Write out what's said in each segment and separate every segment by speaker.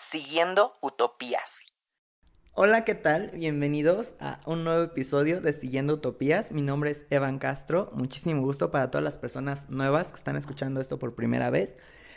Speaker 1: Siguiendo Utopías. Hola, ¿qué tal? Bienvenidos a un nuevo episodio de Siguiendo Utopías. Mi nombre es Evan Castro. Muchísimo gusto para todas las personas nuevas que están escuchando esto por primera vez.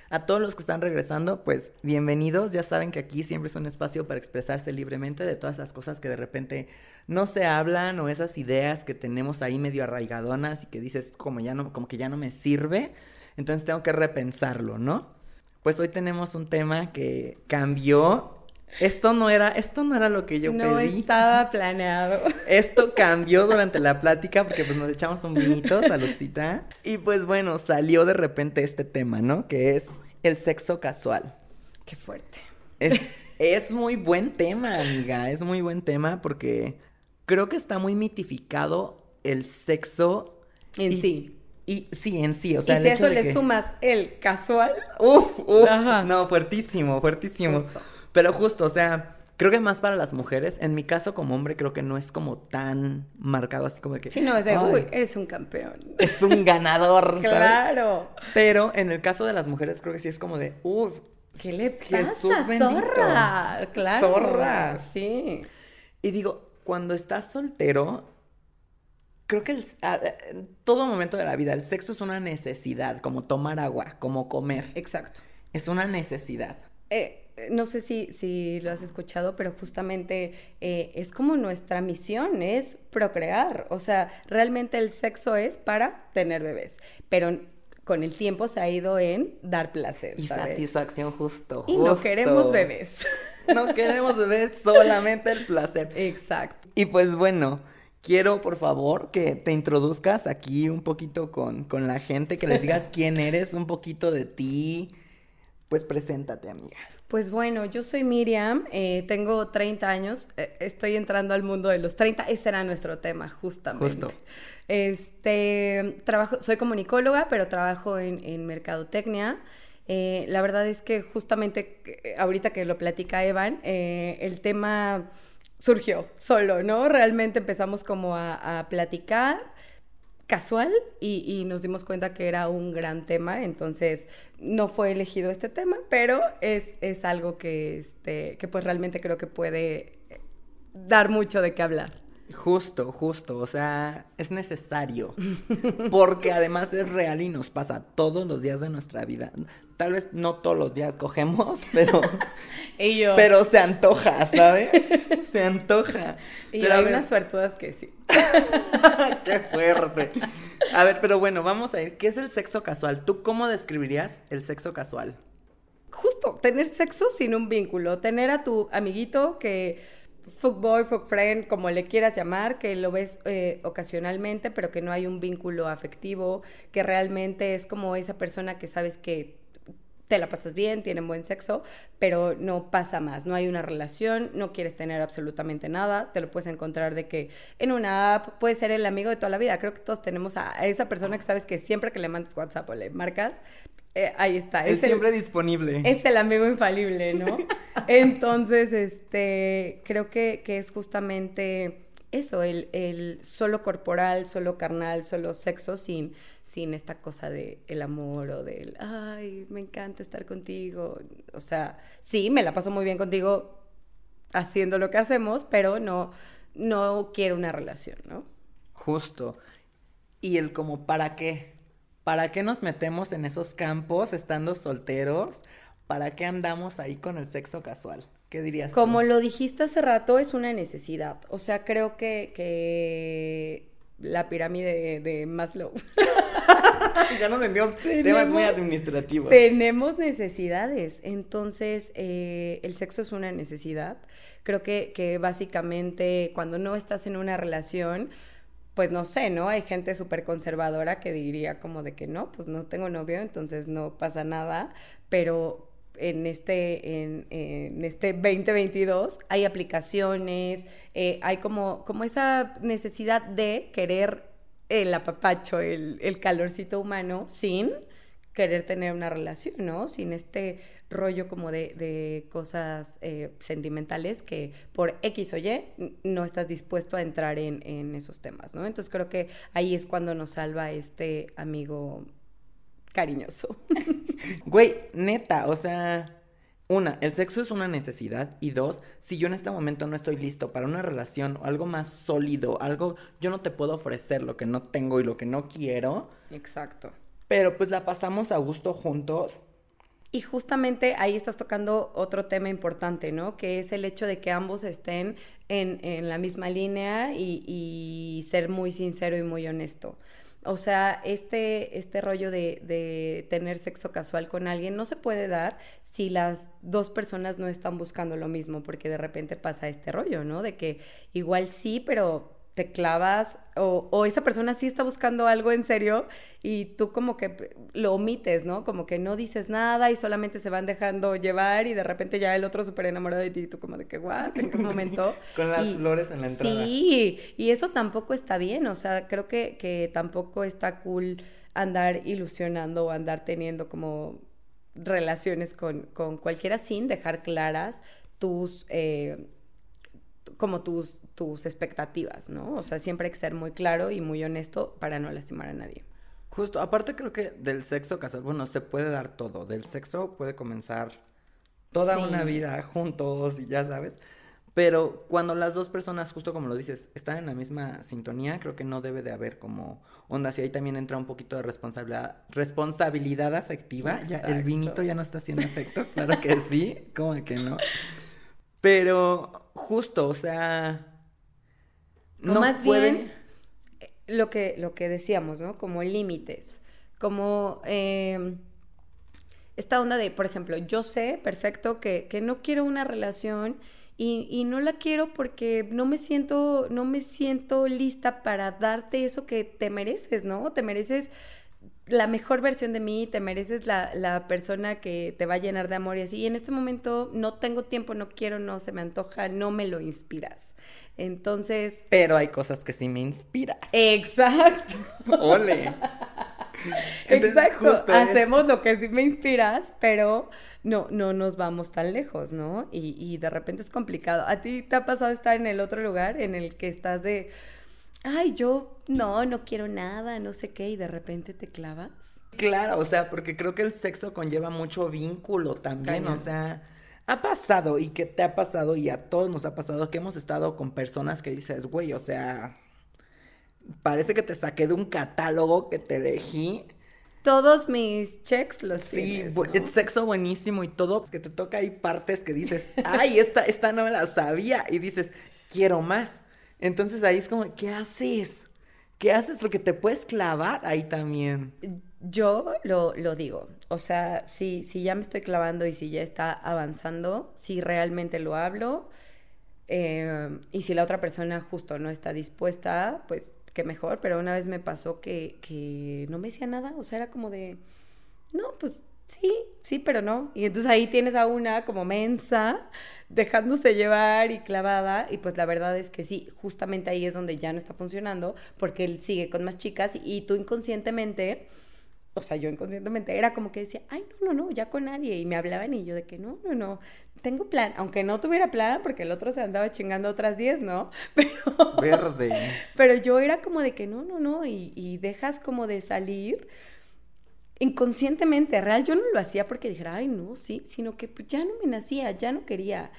Speaker 1: A todos los que están regresando, pues bienvenidos. Ya saben que aquí siempre es un espacio para expresarse libremente de todas esas cosas que de repente no se hablan o esas ideas que tenemos ahí medio arraigadonas y que dices como ya no, como que ya no me sirve. Entonces tengo que repensarlo, ¿no? Pues hoy tenemos un tema que cambió. Esto no era, esto no era lo que yo pedí.
Speaker 2: No estaba planeado.
Speaker 1: Esto cambió durante la plática porque pues nos echamos un vinito, saludcita. Y pues bueno, salió de repente este tema, ¿no? Que es el sexo casual.
Speaker 2: Qué fuerte.
Speaker 1: Es, es muy buen tema, amiga. Es muy buen tema porque creo que está muy mitificado el sexo
Speaker 2: en sí.
Speaker 1: Y sí, en sí, o sea,
Speaker 2: y si a eso le sumas el casual.
Speaker 1: Uf, uf, no, fuertísimo, fuertísimo. Pero justo, o sea, creo que más para las mujeres, en mi caso como hombre creo que no es como tan marcado así como de que...
Speaker 2: Sí, no, es de, uy, eres un campeón.
Speaker 1: Es un ganador, ¿sabes?
Speaker 2: Claro.
Speaker 1: Pero en el caso de las mujeres creo que sí es como de, uff,
Speaker 2: ¿qué le pasa? Jesús bendito. Zorra, claro.
Speaker 1: Zorra.
Speaker 2: Sí.
Speaker 1: Y digo, cuando estás soltero, creo que en todo momento de la vida el sexo es una necesidad, como tomar agua, como comer.
Speaker 2: Exacto.
Speaker 1: Es una necesidad.
Speaker 2: Eh, no sé si, si, lo has escuchado, pero justamente eh, es como nuestra misión, es procrear. O sea, realmente el sexo es para tener bebés, pero con el tiempo se ha ido en dar placer.
Speaker 1: Y satisfacción justo.
Speaker 2: Y no queremos bebés.
Speaker 1: No queremos bebés, solamente el placer.
Speaker 2: Exacto.
Speaker 1: Y pues bueno, quiero por favor que te introduzcas aquí un poquito con, con la gente, que les digas quién eres, un poquito de ti. Pues preséntate, amiga.
Speaker 2: Pues bueno, yo soy Miriam, eh, tengo 30 años, eh, estoy entrando al mundo de los 30, ese era nuestro tema, justamente. Justo. Este, trabajo, soy comunicóloga, pero trabajo en, en mercadotecnia. Eh, la verdad es que justamente ahorita que lo platica Evan, el tema surgió solo, ¿no? Realmente empezamos como a, platicar casual y, nos dimos cuenta que era un gran tema, entonces no fue elegido este tema, pero es, es algo que, este, que pues realmente creo que puede dar mucho de qué hablar.
Speaker 1: Justo, justo, o sea, es necesario, porque además es real y nos pasa todos los días de nuestra vida. Tal vez no todos los días cogemos, pero, pero se antoja, ¿sabes? Se antoja.
Speaker 2: Y pero hay unas suertudas que sí.
Speaker 1: Qué fuerte. A ver, pero bueno, vamos a ir. ¿Qué es el sexo casual? ¿Tú cómo describirías el sexo casual?
Speaker 2: Justo, tener sexo sin un vínculo, tener a tu amiguito que boy, fuck friend, como le quieras llamar, que lo ves eh, ocasionalmente, pero que no hay un vínculo afectivo, que realmente es como esa persona que sabes que te la pasas bien, tienen buen sexo, pero no pasa más, no hay una relación, no quieres tener absolutamente nada, te lo puedes encontrar de que en una app puede ser el amigo de toda la vida, creo que todos tenemos a esa persona que sabes que siempre que le mandas WhatsApp o le marcas, eh, ahí está.
Speaker 1: Es, siempre disponible.
Speaker 2: Es el amigo infalible, ¿no? Entonces, este, creo que, que es justamente eso, el, el, solo corporal, solo carnal, solo sexo, sin, sin esta cosa de el amor o del, ay, me encanta estar contigo. O sea, sí, me la paso muy bien contigo haciendo lo que hacemos, pero no, no quiero una relación, ¿no?
Speaker 1: Justo. Y el como, ¿para qué? ¿Para qué nos metemos en esos campos estando solteros? ¿Para qué andamos ahí con el sexo casual? ¿Qué dirías?
Speaker 2: Como lo dijiste hace rato, es una necesidad. O sea, creo que, que la pirámide de, Maslow.
Speaker 1: ya nos vendimos temas muy administrativos.
Speaker 2: Tenemos necesidades. Entonces, eh, el sexo es una necesidad. Creo que, que básicamente cuando no estás en una relación, pues no sé, ¿no? Hay gente súper conservadora que diría como de que no, pues no tengo novio, entonces no pasa nada, pero en este, en, este 2022 hay aplicaciones, eh, hay como, como esa necesidad de querer el apapacho, el, el calorcito humano sin querer tener una relación, ¿no? Sin este rollo como de, cosas eh, sentimentales que por X o Y no estás dispuesto a entrar en, esos temas, ¿no? Entonces creo que ahí es cuando nos salva este amigo cariñoso.
Speaker 1: Güey, neta, o sea, una, el sexo es una necesidad. Y dos, si yo en este momento no estoy listo para una relación o algo más sólido, algo, yo no te puedo ofrecer lo que no tengo y lo que no quiero.
Speaker 2: Exacto.
Speaker 1: Pero pues la pasamos a gusto juntos.
Speaker 2: Y justamente ahí estás tocando otro tema importante, ¿no? Que es el hecho de que ambos estén en, la misma línea y, y ser muy sincero y muy honesto. O sea, este, este rollo de, de, tener sexo casual con alguien no se puede dar si las dos personas no están buscando lo mismo, porque de repente pasa este rollo, ¿no? De que igual sí, pero te clavas o, o, esa persona sí está buscando algo en serio y tú como que lo omites, ¿no? Como que no dices nada y solamente se van dejando llevar y de repente ya el otro súper enamorado de ti y tú como de que, guau, ¿en qué momento?
Speaker 1: Con las flores en la entrada.
Speaker 2: Sí, y eso tampoco está bien, o sea, creo que, que tampoco está cool andar ilusionando o andar teniendo como relaciones con, con cualquiera sin dejar claras tus... Eh, como tus, tus expectativas, ¿no? O sea, siempre hay que ser muy claro y muy honesto para no lastimar a nadie.
Speaker 1: Justo, aparte creo que del sexo casual, bueno, se puede dar todo. Del sexo puede comenzar toda una vida juntos y ya sabes. Pero cuando las dos personas, justo como lo dices, están en la misma sintonía, creo que no debe de haber como ondas. Y ahí también entra un poquito de responsabilidad, responsabilidad afectiva. Ya, el vinito ya no está haciendo efecto, claro que sí, como que no. Pero justo, o sea.
Speaker 2: No más bien eh, lo que, lo que decíamos, ¿no? Como límites. Como em, esta onda de, por ejemplo, yo sé perfecto que, que no quiero una relación y, y, no la quiero porque no me siento, no me siento lista para darte eso que te mereces, ¿no? Te mereces la mejor versión de mí, te mereces la, la, persona que te va a llenar de amor y así. Y en este momento no tengo tiempo, no quiero, no se me antoja, no me lo inspiras. Entonces...
Speaker 1: Pero hay cosas que sí me inspiras.
Speaker 2: Exacto.
Speaker 1: Ole.
Speaker 2: Exacto. Hacemos lo que sí me inspiras, pero no, no nos vamos tan lejos, ¿no? Y, y de repente es complicado. ¿A ti te ha pasado estar en el otro lugar en el que estás de ay, yo no, no quiero nada, no sé qué, y de repente te clavas.
Speaker 1: Claro, o sea, porque creo que el sexo conlleva mucho vínculo también, o sea, ha pasado y que te ha pasado y a todos nos ha pasado que hemos estado con personas que dices, güey, o sea, parece que te saqué de un catálogo que te elegí.
Speaker 2: Todos mis checks los
Speaker 1: Sí, es sexo buenísimo y todo, que te toca ahí partes que dices, ay, esta, esta no me la sabía, y dices, quiero más. Entonces ahí es como, ¿qué haces? ¿Qué haces? Porque te puedes clavar ahí también.
Speaker 2: Yo lo, lo digo, o sea, si, si ya me estoy clavando y si ya está avanzando, si realmente lo hablo, eh, y si la otra persona justo no está dispuesta, pues qué mejor, pero una vez me pasó que, que no me decía nada, o sea, era como de, no, pues sí, sí, pero no. Y entonces ahí tienes a una como mensa dejándose llevar y clavada y pues la verdad es que sí, justamente ahí es donde ya no está funcionando porque él sigue con más chicas y, tú inconscientemente, o sea, yo inconscientemente era como que decía, ay, no, no, no, ya con nadie y me hablaban y yo de que no, no, no, tengo plan, aunque no tuviera plan porque el otro se andaba chingando otras 10, ¿no? Pero...
Speaker 1: Verde.
Speaker 2: Pero yo era como de que no, no, no y, y dejas como de salir inconscientemente, real, yo no lo hacía porque dijera, ay, no, sí, sino que pues, ya no me nacía, ya no quería,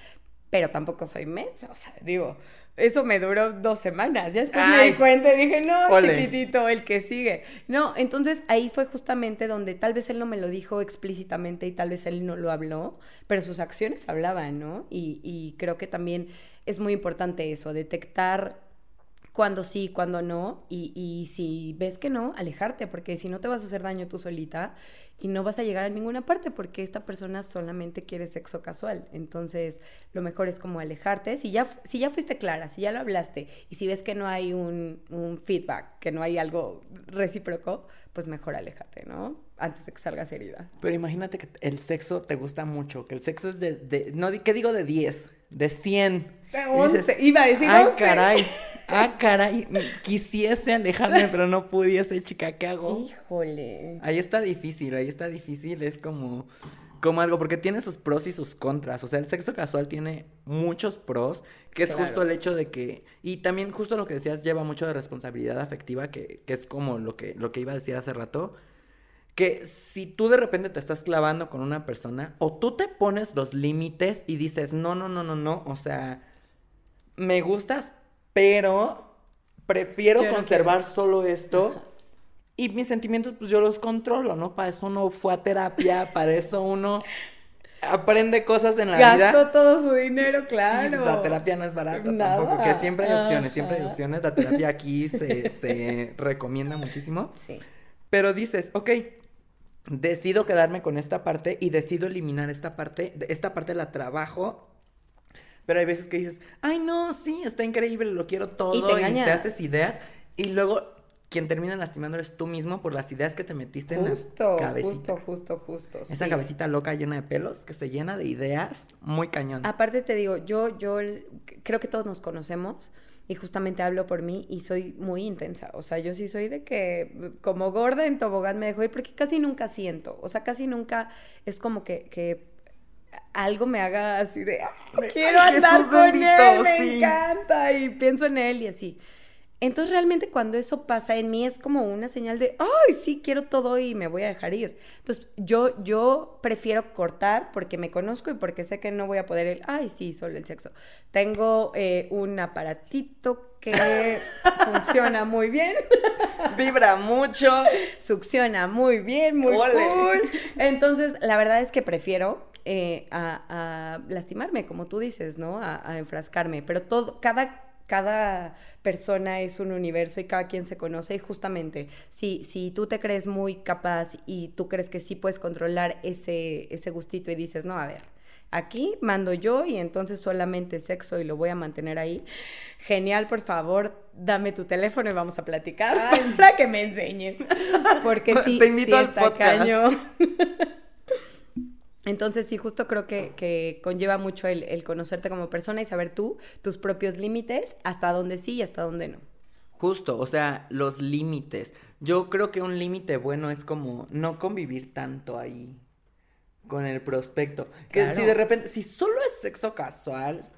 Speaker 2: pero tampoco soy mensa, o sea, digo, eso me duró dos semanas, ya después me di cuenta y dije, no, chiquitito, el que sigue. No, entonces ahí fue justamente donde tal vez él no me lo dijo explícitamente y tal vez él no lo habló, pero sus acciones hablaban, ¿no? Y, y creo que también es muy importante eso, detectar cuando sí, cuando no, y, y si ves que no, alejarte, porque si no te vas a hacer daño tú solita y no vas a llegar a ninguna parte porque esta persona solamente quiere sexo casual. Entonces, lo mejor es como alejarte. Si ya, si ya fuiste clara, si ya lo hablaste y si ves que no hay un, un feedback, que no hay algo recíproco, pues mejor aléjate, ¿no? Antes de que salgas herida.
Speaker 1: Pero imagínate que el sexo te gusta mucho, que el sexo es de, de no, ¿qué digo de 10? De 100.
Speaker 2: De 11. Iba a decir
Speaker 1: Ay, caray. Ah, caray, quisiese alejarme, pero no pudiese, chica, ¿qué hago?
Speaker 2: Híjole.
Speaker 1: Ahí está difícil, ahí está difícil, es como, como algo, porque tiene sus pros y sus contras, o sea, el sexo casual tiene muchos pros, que es justo el hecho de que, y también justo lo que decías, lleva mucho de responsabilidad afectiva, que, que es como lo que, lo que iba a decir hace rato, que si tú de repente te estás clavando con una persona o tú te pones los límites y dices, no, no, no, no, no, o sea, me gustas, pero prefiero conservar solo esto. Y mis sentimientos, pues yo los controlo, ¿no? Para eso uno fue a terapia, para eso uno aprende cosas en la vida.
Speaker 2: Gastó todo su dinero, claro.
Speaker 1: la terapia no es barata tampoco, que siempre hay opciones, siempre hay opciones. La terapia aquí se, se recomienda muchísimo. Sí. Pero dices, ok, decido quedarme con esta parte y decido eliminar esta parte, esta parte la trabajo. Pero hay veces que dices, ay no, sí, está increíble, lo quiero todo y te, haces ideas y luego quien termina lastimando eres tú mismo por las ideas que te metiste en la cabecita.
Speaker 2: Justo, justo, justo.
Speaker 1: Esa cabecita loca llena de pelos que se llena de ideas muy cañón.
Speaker 2: Aparte te digo, yo, yo creo que todos nos conocemos y justamente hablo por mí y soy muy intensa. O sea, yo sí soy de que como gorda en tobogán me dejo ir porque casi nunca siento. O sea, casi nunca es como que, que algo me haga así de quiero andar con él, me encanta y pienso en él y así. Entonces realmente cuando eso pasa en mí es como una señal de, ay, sí, quiero todo y me voy a dejar ir. Entonces yo, yo prefiero cortar porque me conozco y porque sé que no voy a poder el, ay, sí, solo el sexo. Tengo eh, un aparatito que funciona muy bien.
Speaker 1: Vibra mucho.
Speaker 2: Succiona muy bien, muy cool. Entonces la verdad es que prefiero eh, a, lastimarme, como tú dices, ¿no? A, a enfrascarme. Pero todo, cada cada persona es un universo y cada quien se conoce y justamente si, si tú te crees muy capaz y tú crees que sí puedes controlar ese, ese gustito y dices, no, a ver, aquí mando yo y entonces solamente sexo y lo voy a mantener ahí. Genial, por favor, dame tu teléfono y vamos a platicar para que me enseñes. Porque sí, te invito al está caño. Entonces sí, justo creo que, conlleva mucho el, conocerte como persona y saber tú tus propios límites, hasta dónde sí y hasta dónde no.
Speaker 1: Justo, o sea, los límites. Yo creo que un límite bueno es como no convivir tanto ahí con el prospecto. Que si de repente, si solo es sexo casual,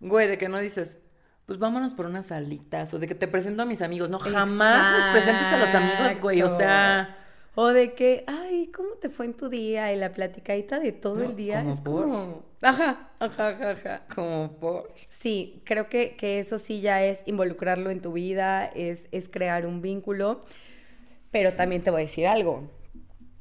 Speaker 1: güey, de que no dices, pues vámonos por unas salitas, o de que te presento a mis amigos. No, jamás los presentes a los amigos, güey, o sea
Speaker 2: o de que, ay, ¿cómo te fue en tu día? Y la platicadita de todo el día es como... Ajá, ajá, ajá,
Speaker 1: Como por...
Speaker 2: Sí, creo que, que, eso sí ya es involucrarlo en tu vida, es, es crear un vínculo. Pero también te voy a decir algo.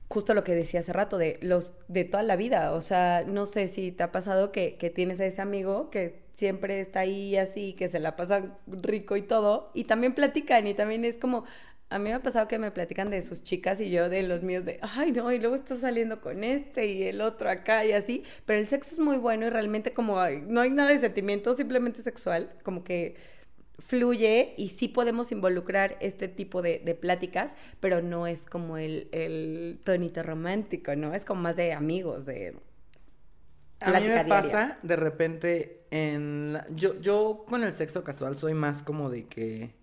Speaker 2: Justo lo que decía hace rato, de los de toda la vida. O sea, no sé si te ha pasado que, que tienes a ese amigo que siempre está ahí así, que se la pasa rico y todo, y también platican, y también es como, a mí me ha pasado que me platican de sus chicas y yo de los míos de, ay no, y luego estoy saliendo con este y el otro acá y así, pero el sexo es muy bueno y realmente como no hay nada de sentimiento, simplemente sexual, como que fluye y sí podemos involucrar este tipo de, pláticas, pero no es como el, el, tonito romántico, ¿no? Es como más de amigos, de...
Speaker 1: A mí me pasa de repente en... Yo, yo con el sexo casual soy más como de que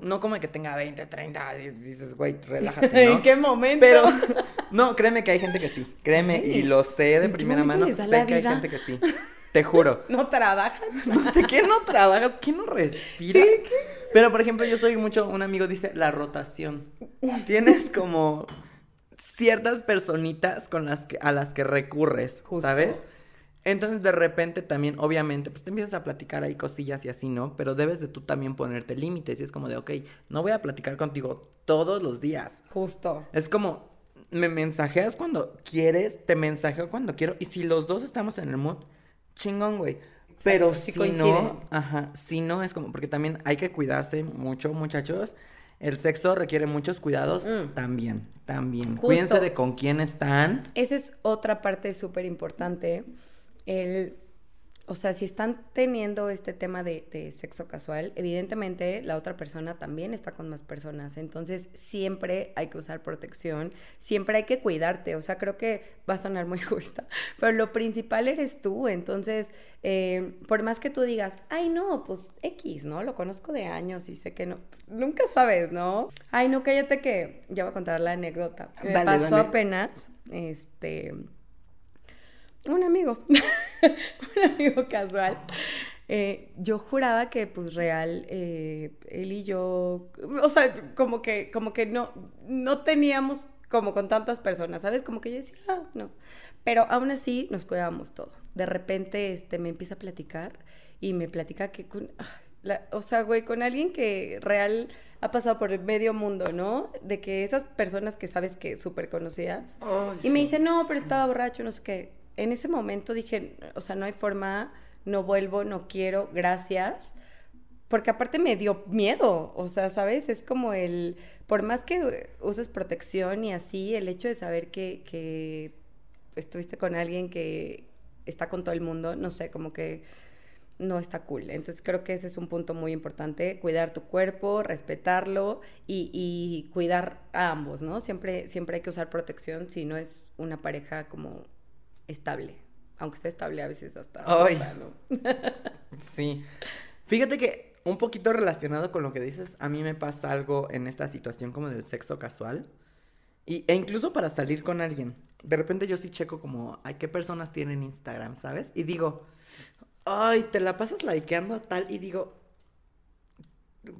Speaker 1: no como que tenga 20, 30, y dices, güey, relájate, ¿no?
Speaker 2: ¿En qué momento?
Speaker 1: Pero, no, créeme que hay gente que sí, créeme, y lo sé de primera mano, sé que hay gente que sí, te juro.
Speaker 2: ¿No trabajas?
Speaker 1: ¿De qué no trabajas? ¿Qué no respiras? Sí, Pero, por ejemplo, yo soy mucho, un amigo dice, la rotación. Tienes como ciertas personitas con las que, a las que recurres, ¿sabes? Entonces de repente también, obviamente, pues te empiezas a platicar ahí cosillas y así, ¿no? Pero debes de tú también ponerte límites y es como de, ok, no voy a platicar contigo todos los días.
Speaker 2: Justo.
Speaker 1: Es como, me mensajeas cuando quieres, te mensajeo cuando quiero y si los dos estamos en el mood, chingón, güey. Pero si no, ajá, si no es como, porque también hay que cuidarse mucho, muchachos. El sexo requiere muchos cuidados mm. también, también. Cuídense de con quién están.
Speaker 2: Esa es otra parte súper importante el, o sea, si están teniendo este tema de, sexo casual, evidentemente la otra persona también está con más personas. Entonces, siempre hay que usar protección, siempre hay que cuidarte. O sea, creo que va a sonar muy justa, pero lo principal eres tú. Entonces, eh, por más que tú digas, ay, no, pues X, ¿no? Lo conozco de años y sé que no. Nunca sabes, ¿no? Ay, no, cállate que ya voy a contar la anécdota. Me pasó apenas, este un amigo, un amigo casual. Eh, yo juraba que pues real eh, él y yo, o sea, como que, como que no, no teníamos como con tantas personas, ¿sabes? Como que yo decía, ah, no. Pero aún así nos cuidábamos todo. De repente este, me empieza a platicar y me platica que con, ah, o sea, güey, con alguien que real ha pasado por el medio mundo, ¿no? De que esas personas que sabes que súper conocidas. y me dice, no, pero estaba borracho, no sé qué. En ese momento dije, o sea, no hay forma, no vuelvo, no quiero, gracias. Porque aparte me dio miedo, o sea, ¿sabes? Es como el, por más que uses protección y así, el hecho de saber que, que estuviste con alguien que está con todo el mundo, no sé, como que no está cool. Entonces creo que ese es un punto muy importante, cuidar tu cuerpo, respetarlo y, cuidar a ambos, ¿no? Siempre, siempre hay que usar protección si no es una pareja como estable, aunque sea estable a veces hasta...
Speaker 1: Ay. sí. Fíjate que un poquito relacionado con lo que dices, a mí me pasa algo en esta situación como del sexo casual. Y, e incluso para salir con alguien. De repente yo sí checo como, ay, ¿qué personas tienen Instagram, sabes? Y digo, ay, te la pasas likeando a tal y digo,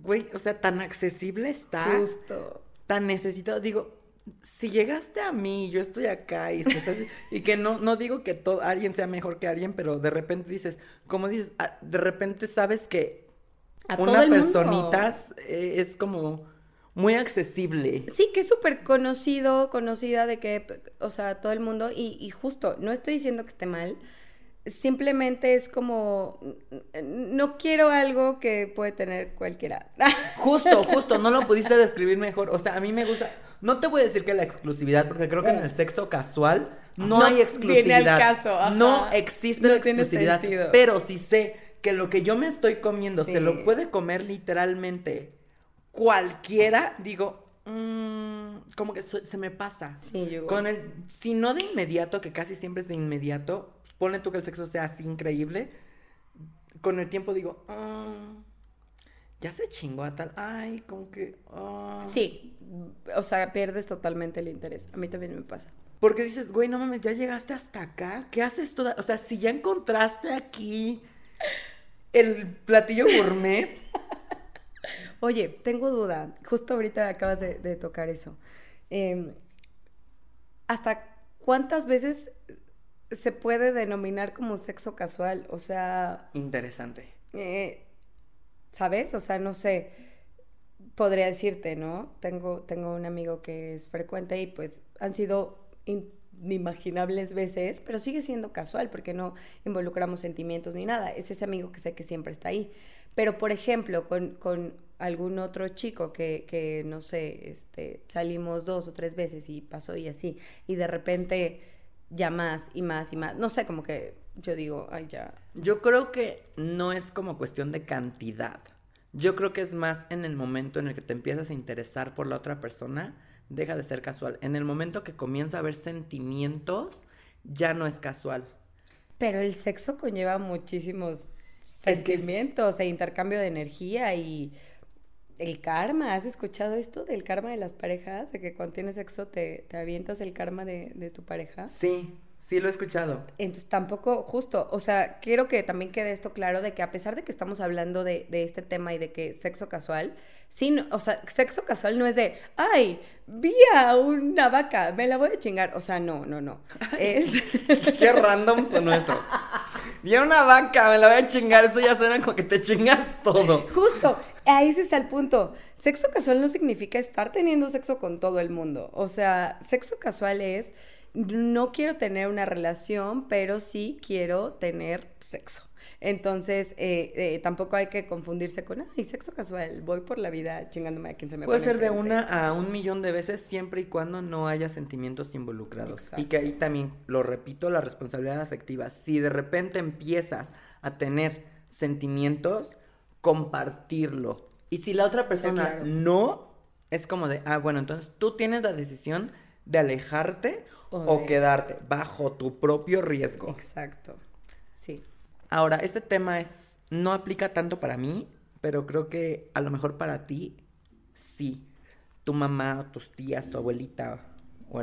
Speaker 1: güey, o sea, tan accesible estás. Justo. Tan necesitado. Digo, si llegaste a mí, yo estoy acá y, y que no, no digo que todo, alguien sea mejor que alguien, pero de repente dices, como dices, ah, de repente sabes que una personita eh, es como muy accesible.
Speaker 2: Sí, que es súper conocido, conocida de que, o sea, todo el mundo, y, y justo, no estoy diciendo que esté mal, simplemente es como, no quiero algo que puede tener cualquiera.
Speaker 1: Justo, justo, no lo pudiste describir mejor. O sea, a mí me gusta, no te voy a decir que la exclusividad, porque creo que en el sexo casual no, hay exclusividad. Caso, no existe la exclusividad. Pero si sé que lo que yo me estoy comiendo se lo puede comer literalmente cualquiera, digo, mm, como que se, me pasa. Sí, yo. Con el, si no de inmediato, que casi siempre es de inmediato, pone tú que el sexo sea así increíble, con el tiempo digo, ah, ya se chingó a tal, ay, como que... Ah".
Speaker 2: Sí, o sea, pierdes totalmente el interés. A mí también me pasa.
Speaker 1: Porque dices, güey, no mames, ya llegaste hasta acá, ¿qué haces toda? O sea, si ya encontraste aquí el platillo gourmet.
Speaker 2: Oye, tengo duda, justo ahorita acabas de, tocar eso. Em, ¿Hasta cuántas veces se puede denominar como sexo casual, o sea...
Speaker 1: Interesante.
Speaker 2: Eh, ¿Sabes? O sea, no sé, podría decirte, ¿no? Tengo, tengo un amigo que es frecuente y pues han sido inimaginables veces, pero sigue siendo casual porque no involucramos sentimientos ni nada. Es ese amigo que sé que siempre está ahí. Pero, por ejemplo, con, con algún otro chico que, que, no sé, este, salimos dos o tres veces y pasó y así, y de repente ya más y más y más. No sé, como que yo digo, ay, ya.
Speaker 1: Yo creo que no es como cuestión de cantidad. Yo creo que es más en el momento en el que te empiezas a interesar por la otra persona, deja de ser casual. En el momento que comienza a haber sentimientos, ya no es casual.
Speaker 2: Pero el sexo conlleva muchísimos sentimientos e intercambio de energía y el karma. ¿Has escuchado esto del karma de las parejas? De que cuando tienes sexo te, te avientas el karma de, de, tu pareja.
Speaker 1: Sí, sí lo he escuchado.
Speaker 2: Entonces tampoco, justo, o sea, quiero que también quede esto claro de que a pesar de que estamos hablando de, de este tema y de que sexo casual, sí, o sea, sexo casual no es de, ay, vi a una vaca, me la voy a chingar. O sea, no, no, no. Es...
Speaker 1: Qué random sonó eso. Vi a una vaca, me la voy a chingar. Eso ya suena como que te chingas todo.
Speaker 2: Justo, ahí está el punto. Sexo casual no significa estar teniendo sexo con todo el mundo. O sea, sexo casual es, no quiero tener una relación, pero sí quiero tener sexo. Entonces, eh, eh, tampoco hay que confundirse con, ay, sexo casual, voy por la vida chingándome a quien se me
Speaker 1: Puede ser de una a un millón de veces siempre y cuando no haya sentimientos involucrados. Y que ahí también, lo repito, la responsabilidad afectiva. Si de repente empiezas a tener sentimientos, compartirlo. Y si la otra persona no, es como de, ah, bueno, entonces tú tienes la decisión de alejarte o quedarte bajo tu propio riesgo.
Speaker 2: Exacto. Sí.
Speaker 1: Ahora, este tema es, no aplica tanto para mí, pero creo que a lo mejor para ti, sí. Tu mamá, tus tías, tu abuelita.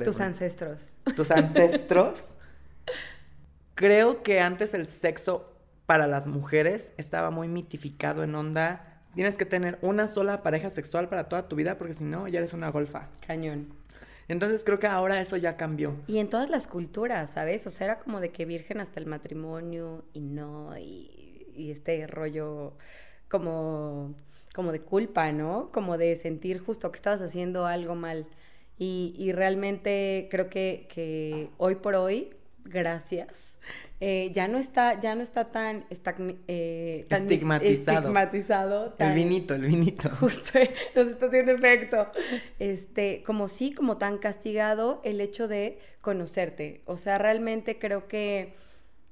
Speaker 2: Tus ancestros.
Speaker 1: Tus ancestros. creo que antes el sexo para las mujeres estaba muy mitificado en onda. Tienes que tener una sola pareja sexual para toda tu vida porque si no, ya eres una golfa.
Speaker 2: Cañón.
Speaker 1: Entonces creo que ahora eso ya cambió.
Speaker 2: Y en todas las culturas, ¿sabes? O sea, era como de que virgen hasta el matrimonio y no, y, y este rollo como, como de culpa, ¿no? Como de sentir justo que estabas haciendo algo mal. Y, y realmente creo que, que hoy por hoy, gracias, eh, ya no está, ya no está tan, eh,
Speaker 1: estigmatizado.
Speaker 2: estigmatizado
Speaker 1: el vinito, el vinito.
Speaker 2: Justo nos está haciendo efecto. Este, como sí, como tan castigado el hecho de conocerte. O sea, realmente creo que,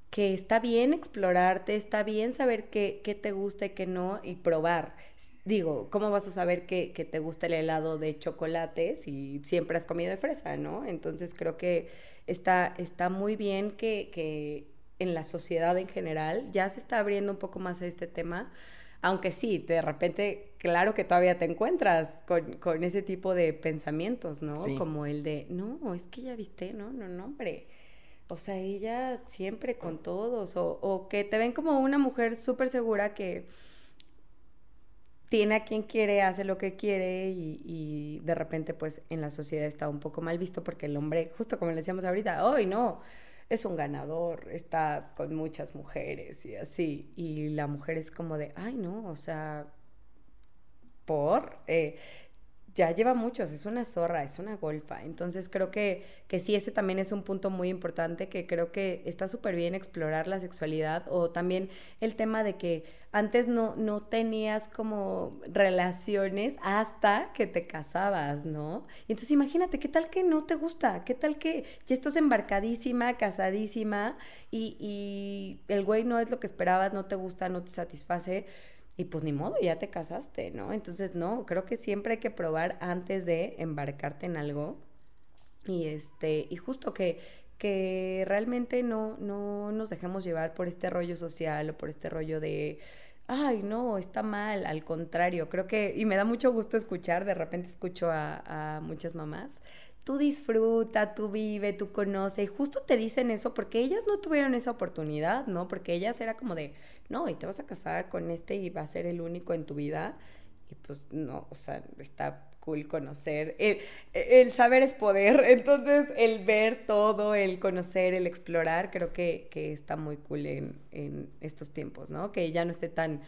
Speaker 2: que está bien explorarte, está bien saber qué, qué te gusta y qué no, y probar. Digo, ¿cómo vas a saber que, que te gusta el helado de chocolate si siempre has comido de fresa, no? Entonces creo que está, está muy bien que, que en la sociedad en general, ya se está abriendo un poco más a este tema, aunque sí, de repente, claro que todavía te encuentras con, ese tipo de pensamientos, ¿no? Como el de, no, es que ya viste, no, no, no, hombre. O sea, ella siempre con todos, o, o que te ven como una mujer súper segura que tiene a quien quiere, hace lo que quiere y, y, de repente pues en la sociedad está un poco mal visto porque el hombre, justo como le decíamos ahorita, hoy no, es un ganador, está con muchas mujeres y así. Y la mujer es como de, ay, no, o sea, por... Eh, ya lleva muchos, es una zorra, es una golfa. Entonces creo que, que sí, ese también es un punto muy importante, que creo que está súper bien explorar la sexualidad o también el tema de que antes no, no tenías como relaciones hasta que te casabas, ¿no? Entonces imagínate, ¿qué tal que no te gusta? ¿Qué tal que ya estás embarcadísima, casadísima y, y el güey no es lo que esperabas, no te gusta, no te satisface? Y pues ni modo, ya te casaste, ¿no? Entonces, no, creo que siempre hay que probar antes de embarcarte en algo. Y este, y justo que, que realmente no, no nos dejemos llevar por este rollo social o por este rollo de ay, no, está mal, al contrario, creo que, y me da mucho gusto escuchar, de repente escucho a, a muchas mamás tú disfruta, tú vive, tú conoce, y justo te dicen eso porque ellas no tuvieron esa oportunidad, ¿no? Porque ellas era como de, no, y te vas a casar con este y va a ser el único en tu vida, y pues no, o sea, está cool conocer, el, saber es poder, entonces el ver todo, el conocer, el explorar, creo que, que está muy cool en, en estos tiempos, ¿no? Que ya no esté tan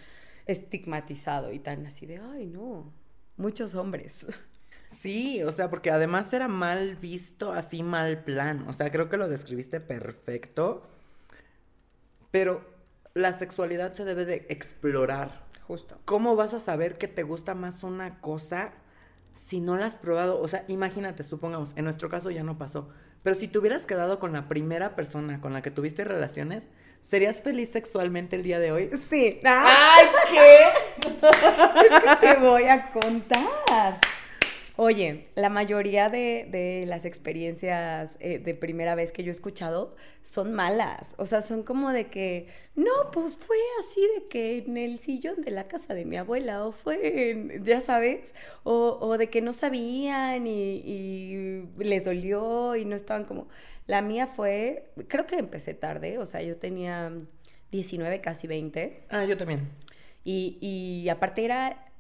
Speaker 2: estigmatizado y tan así de, ay, no, muchos hombres.
Speaker 1: Sí, o sea, porque además era mal visto, así mal plan. O sea, creo que lo describiste perfecto. Pero la sexualidad se debe de explorar.
Speaker 2: Justo.
Speaker 1: ¿Cómo vas a saber que te gusta más una cosa si no la has probado? O sea, imagínate, supongamos, en nuestro caso ya no pasó. Pero si te hubieras quedado con la primera persona con la que tuviste relaciones, ¿serías feliz sexualmente el día de hoy?
Speaker 2: Sí.
Speaker 1: ¡Ay, qué!
Speaker 2: es que te voy a contar. Oye, la mayoría de, las experiencias eh, de primera vez que yo he escuchado son malas. O sea, son como de que, no, pues fue así de que en el sillón de la casa de mi abuela, o fue, en, ya sabes, o, de que no sabían y, y les dolió y no estaban como... La mía fue, creo que empecé tarde, o sea, yo tenía 19, casi 20.
Speaker 1: Ah, yo también.
Speaker 2: Y, y aparte era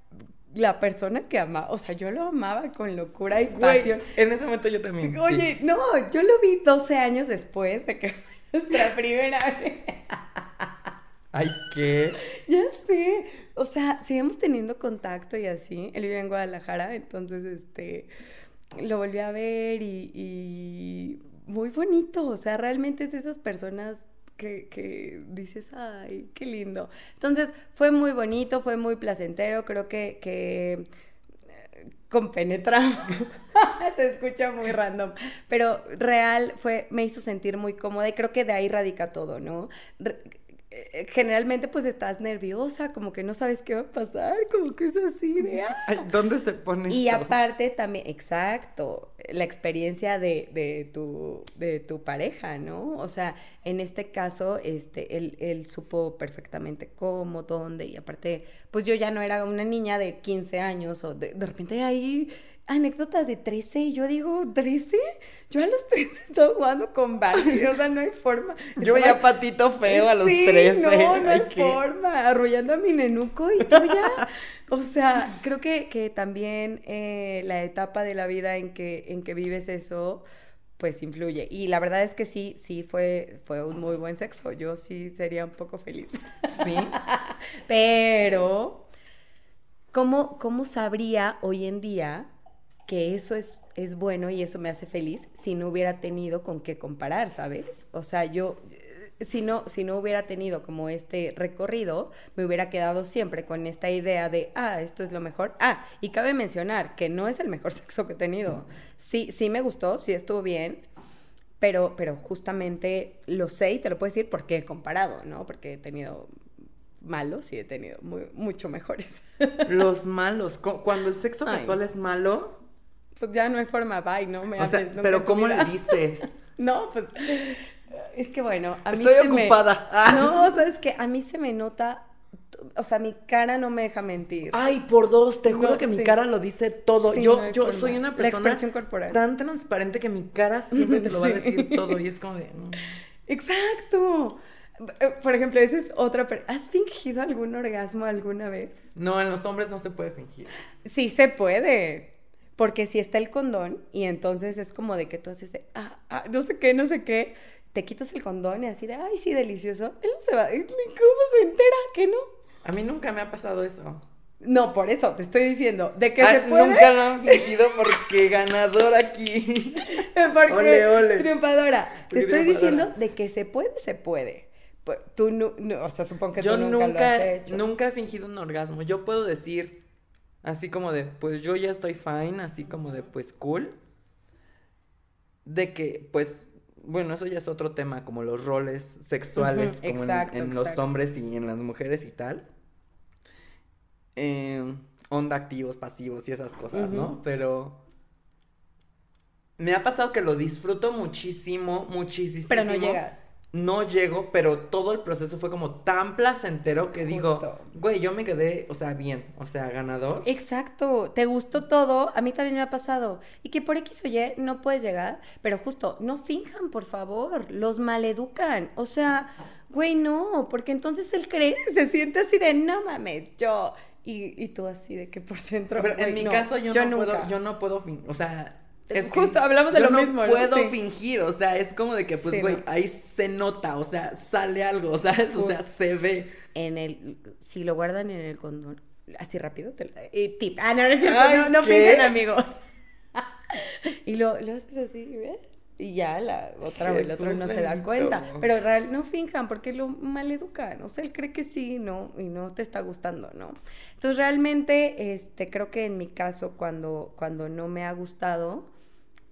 Speaker 2: la persona que amaba, o sea, yo lo amaba con locura y pasión.
Speaker 1: en ese momento yo también.
Speaker 2: Oye, no, yo lo vi 12 años después de que fue nuestra primera vez.
Speaker 1: Ay, ¿qué?
Speaker 2: Ya sé. O sea, seguimos teniendo contacto y así. Él vive en Guadalajara, entonces, este, lo volví a ver y, y muy bonito. O sea, realmente es esas personas que, dices, ay, qué lindo. Entonces, fue muy bonito, fue muy placentero, creo que, que eh, compenetramos. Se escucha muy random, pero real fue, me hizo sentir muy cómoda y creo que de ahí radica todo, ¿no? Generalmente pues estás nerviosa, como que no sabes qué va a pasar, como que es así de...
Speaker 1: ¡ah! ¿Dónde se pone
Speaker 2: Y aparte también, exacto, la experiencia de, de, tu, de tu pareja, ¿no? O sea, en este caso, este, él, él supo perfectamente cómo, dónde, y aparte, pues yo ya no era una niña de 15 años, o de, de repente ahí anécdotas de 13 y yo digo, ¿13? Yo a los 13 estaba jugando con Barbie, o sea, no hay forma.
Speaker 1: Yo veía patito feo a los
Speaker 2: sí,
Speaker 1: 13.
Speaker 2: No, no hay forma, arrullando a mi nenuco y tú ya. o sea, creo que, que también eh, la etapa de la vida en que, en que vives eso pues influye. Y la verdad es que sí, sí fue, fue un muy buen sexo. Yo sí sería un poco feliz.
Speaker 1: Sí.
Speaker 2: Pero, ¿cómo, ¿cómo sabría hoy en día que eso es, es bueno y eso me hace feliz si no hubiera tenido con qué comparar, ¿sabes? O sea, yo, si no, si no hubiera tenido como este recorrido, me hubiera quedado siempre con esta idea de, ah, esto es lo mejor. Ah, y cabe mencionar que no es el mejor sexo que he tenido. Sí, sí me gustó, sí estuvo bien, pero, pero justamente lo sé y te lo puedo decir porque he comparado, ¿no? Porque he tenido malos y he tenido muy, mucho mejores.
Speaker 1: Los malos, cuando el sexo casual es malo...
Speaker 2: Pues ya no hay forma, bye, ¿no? Me
Speaker 1: o sea, pero ¿cómo le dices?
Speaker 2: no, pues es que bueno,
Speaker 1: a mí Estoy ocupada.
Speaker 2: Me... No, sabes que a mí se me nota o sea, mi cara no me deja mentir.
Speaker 1: Ay, por dos, te juro que mi cara lo dice todo. yo yo soy una persona
Speaker 2: La expresión corporal.
Speaker 1: tan transparente que mi cara siempre te lo va a decir todo y es como de.
Speaker 2: Exacto. Eh, por ejemplo, esa es otra. ¿Has fingido algún orgasmo alguna vez?
Speaker 1: No, en los hombres no se puede fingir.
Speaker 2: Sí se puede. Porque si está el condón y entonces es como de que tú haces, ah, ah, no sé qué, no sé qué te quitas el condón y así de, ay, sí, delicioso, él no se va, ¿cómo se entera que no?
Speaker 1: A mí nunca me ha pasado eso.
Speaker 2: No, por eso te estoy diciendo, de que ah, se puede.
Speaker 1: Nunca lo han fingido porque ganador aquí.
Speaker 2: porque ole, ole. triunfadora. te estoy diciendo de que se puede, se puede. Tú no, o sea, supongo que tú nunca, lo has hecho.
Speaker 1: Nunca he fingido un orgasmo. Yo puedo decir, así como de, pues yo ya estoy fine, así como de, pues cool. De que, pues, bueno, eso ya es otro tema, como los roles sexuales, como en, los hombres y en las mujeres y tal. Eh, onda activos, pasivos y esas cosas, ¿no? Pero me ha pasado que lo disfruto muchísimo, muchísimo.
Speaker 2: Pero no llegas
Speaker 1: no llego, pero todo el proceso fue como tan placentero que digo, güey, yo me quedé, o sea, bien, o sea, ganador.
Speaker 2: Exacto, te gustó todo, a mí también me ha pasado. Y que por X o Y no puedes llegar, pero justo, no finjan, por favor, los maleducan. O sea, güey, no, porque entonces él cree, se siente así de, no mames, yo... Y, y tú así de que por dentro.
Speaker 1: Pero en mi caso yo, no puedo, yo no puedo, o sea,
Speaker 2: es Justo, hablamos de lo mismo.
Speaker 1: No puedo fingir, o sea, es como de que, pues, güey, ahí se nota, o sea, sale algo, ¿sabes? O sea, se ve.
Speaker 2: En el, si lo guardan en el condón, así rápido, te lo, y tip. Ah, no, no es cierto, no, no finjan, amigos. y lo, lo haces así, ¿ves? Y ya la otra vez, el otro no se da cuenta. Pero real, no finjan porque lo maleducan. O sea, él cree que sí, ¿no? Y no te está gustando, ¿no? Entonces, realmente, este, creo que en mi caso, cuando, cuando no me ha gustado,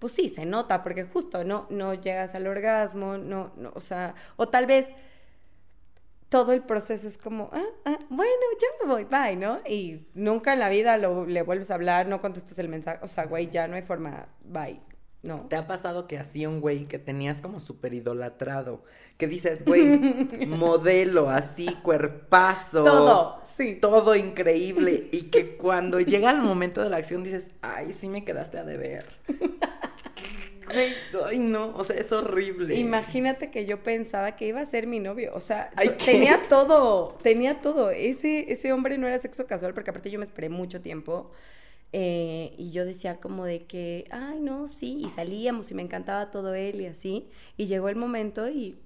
Speaker 2: pues sí, se nota, porque justo no, no llegas al orgasmo, no, no, o sea, o tal vez todo el proceso es como, ah, ah, bueno, ya me voy, bye, ¿no? Y nunca en la vida lo, le vuelves a hablar, no contestas el mensaje, o sea, güey, ya no hay forma, bye. No.
Speaker 1: ¿Te ha pasado que así un güey que tenías como súper idolatrado? Que dices, güey, modelo, así, cuerpazo.
Speaker 2: Todo, sí.
Speaker 1: Todo increíble. Y que cuando llega el momento de la acción dices, ay, sí me quedaste a deber. Ay, no, o sea, es horrible.
Speaker 2: Imagínate que yo pensaba que iba a ser mi novio, o sea, tenía todo, tenía todo. Ese, ese hombre no era sexo casual, porque aparte yo me esperé mucho tiempo. Eh, y yo decía como de que, ay, no, sí, y salíamos y me encantaba todo él y así. Y llegó el momento y...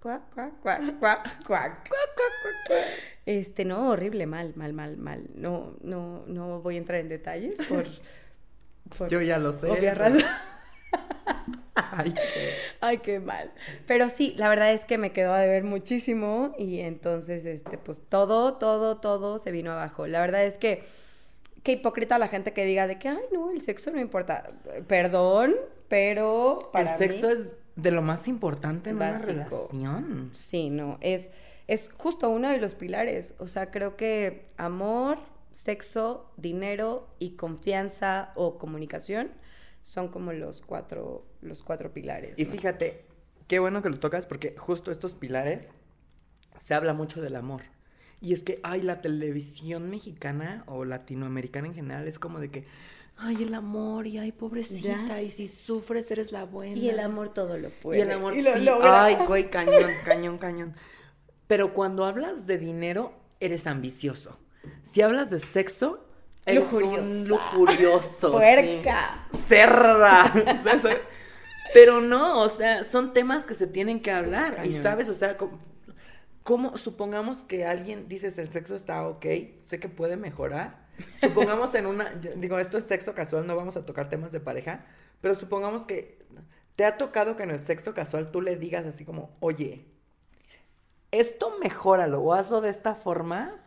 Speaker 2: Cuac, cuac, cuac, cuac, cuac, Este, no, horrible, mal, mal, mal, mal. No, no, no voy a entrar en detalles por...
Speaker 1: por yo ya lo sé.
Speaker 2: Obvia razón. Ay qué... Ay, qué mal. Pero sí, la verdad es que me quedó a deber muchísimo y entonces, este, pues todo, todo, todo se vino abajo. La verdad es que qué hipócrita la gente que diga de que, ay, no, el sexo no importa. Perdón, pero
Speaker 1: para El sexo es de lo más importante en una relación.
Speaker 2: Sí, no, es, es justo uno de los pilares. O sea, creo que amor, sexo, dinero y confianza o comunicación son como los cuatro, los cuatro pilares.
Speaker 1: Y fíjate, qué bueno que lo tocas porque justo estos pilares se habla mucho del amor. Y es que, ay, la televisión mexicana o latinoamericana en general es como de que ay, el amor, y ay, pobrecita, y si sufres eres la buena.
Speaker 2: Y el amor todo lo puede.
Speaker 1: Y el amor sí, ay, güey, cañón, cañón, cañón. Pero cuando hablas de dinero, eres ambicioso. Si hablas de sexo, eres un lujurioso.
Speaker 2: Puerca.
Speaker 1: Cerda. Pero no, o sea, son temas que se tienen que hablar. Y sabes, o sea, ¿cómo, supongamos que alguien dices el sexo está ok, sé que puede mejorar? Supongamos en una, digo, esto es sexo casual, no vamos a tocar temas de pareja, pero supongamos que te ha tocado que en el sexo casual tú le digas así como, oye, esto mejóralo o hazlo de esta forma.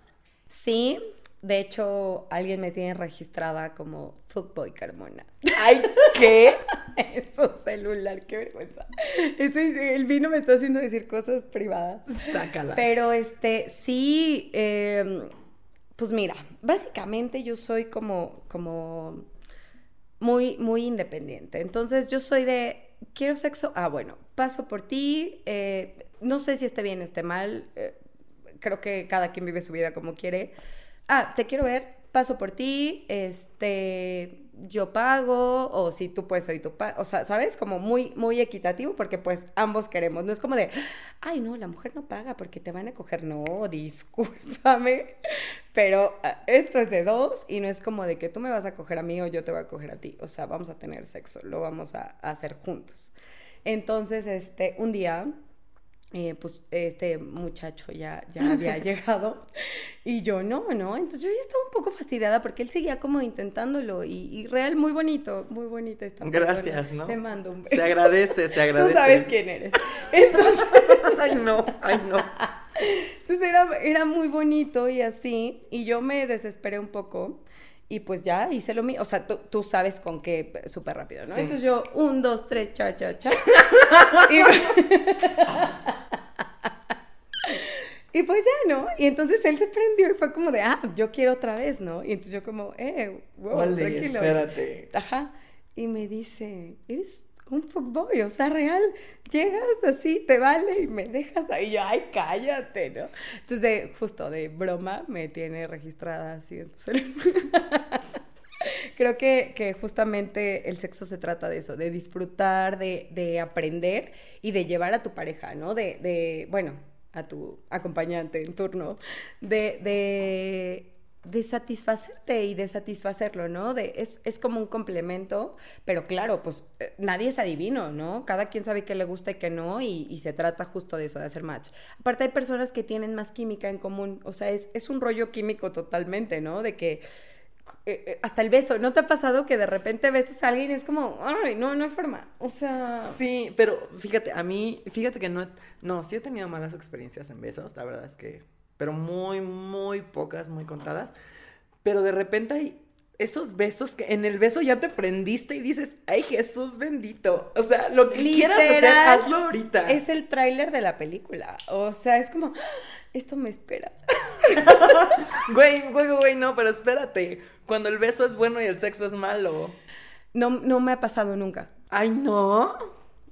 Speaker 2: Sí, de hecho, alguien me tiene registrada como Fuckboy Carmona.
Speaker 1: ¡Ay, qué!
Speaker 2: Eso celular, qué vergüenza. el vino me está haciendo decir cosas privadas.
Speaker 1: Sácala.
Speaker 2: Pero este, sí, em, pues mira, básicamente yo soy como, como muy, muy independiente. Entonces yo soy de, quiero sexo, ah, bueno, paso por ti, eh, no sé si esté bien, esté mal, eh, creo que cada quien vive su vida como quiere. Ah, te quiero ver, paso por ti, este, yo pago, o si tú puedes, hoy tú pagas, o sea, ¿sabes? Como muy, muy equitativo, porque pues ambos queremos, no es como de, ay, no, la mujer no paga porque te van a coger, no, discúlpame, pero ah, esto es de dos y no es como de que tú me vas a coger a mí o yo te voy a coger a ti, o sea, vamos a tener sexo, lo vamos a, a hacer juntos. Entonces, este, un día eh, pues este muchacho ya, ya había llegado y yo no, ¿no? Entonces yo ya estaba un poco fastidiada porque él seguía como intentándolo y, real muy bonito, muy bonita esta
Speaker 1: Gracias, ¿no?
Speaker 2: Te mando un beso.
Speaker 1: Se agradece, se agradece.
Speaker 2: Tú sabes quién eres. Entonces...
Speaker 1: ay no, ay no.
Speaker 2: Entonces era, era muy bonito y así y yo me desesperé un poco y pues ya hice lo mío. O sea, tú, sabes con qué súper rápido, ¿no? Entonces yo, un, dos, tres, cha, cha, cha. y... pues ya, ¿no? Y entonces él se prendió y fue como de, ah, yo quiero otra vez, ¿no? Y entonces yo como, eh, wow, tranquilo.
Speaker 1: Espérate.
Speaker 2: Ajá. Y me dice, eres un fuckboy, o sea, real, llegas así, te vale y me dejas ahí, yo, ay, cállate, ¿no? Entonces, justo de broma, me tiene registrada así en su celular. Creo que, que, justamente el sexo se trata de eso, de disfrutar, de, de aprender y de llevar a tu pareja, ¿no? De, de bueno, a tu acompañante en turno, de, de de satisfacerte y de satisfacerlo, ¿no? De, es, es como un complemento, pero claro, pues eh, nadie es adivino, ¿no? Cada quien sabe qué le gusta y qué no, y, se trata justo de eso, de hacer match. Aparte hay personas que tienen más química en común, o sea, es, es un rollo químico totalmente, ¿no? De que eh, eh, hasta el beso, ¿no te ha pasado que de repente beses a alguien y es como, ay, no, no hay forma? O sea...
Speaker 1: Sí, pero fíjate, a mí, fíjate que no, no, sí he tenido malas experiencias en besos, la verdad es que pero muy, muy pocas, muy contadas. Pero de repente hay esos besos que en el beso ya te prendiste y dices, ay Jesús bendito. O sea, lo que quieras hacer, hazlo ahorita.
Speaker 2: Es el tráiler de la película. O sea, es como, ah, esto me espera.
Speaker 1: güey, güey, güey, no, pero espérate. Cuando el beso es bueno y el sexo es malo.
Speaker 2: No, no me ha pasado nunca.
Speaker 1: Ay, no.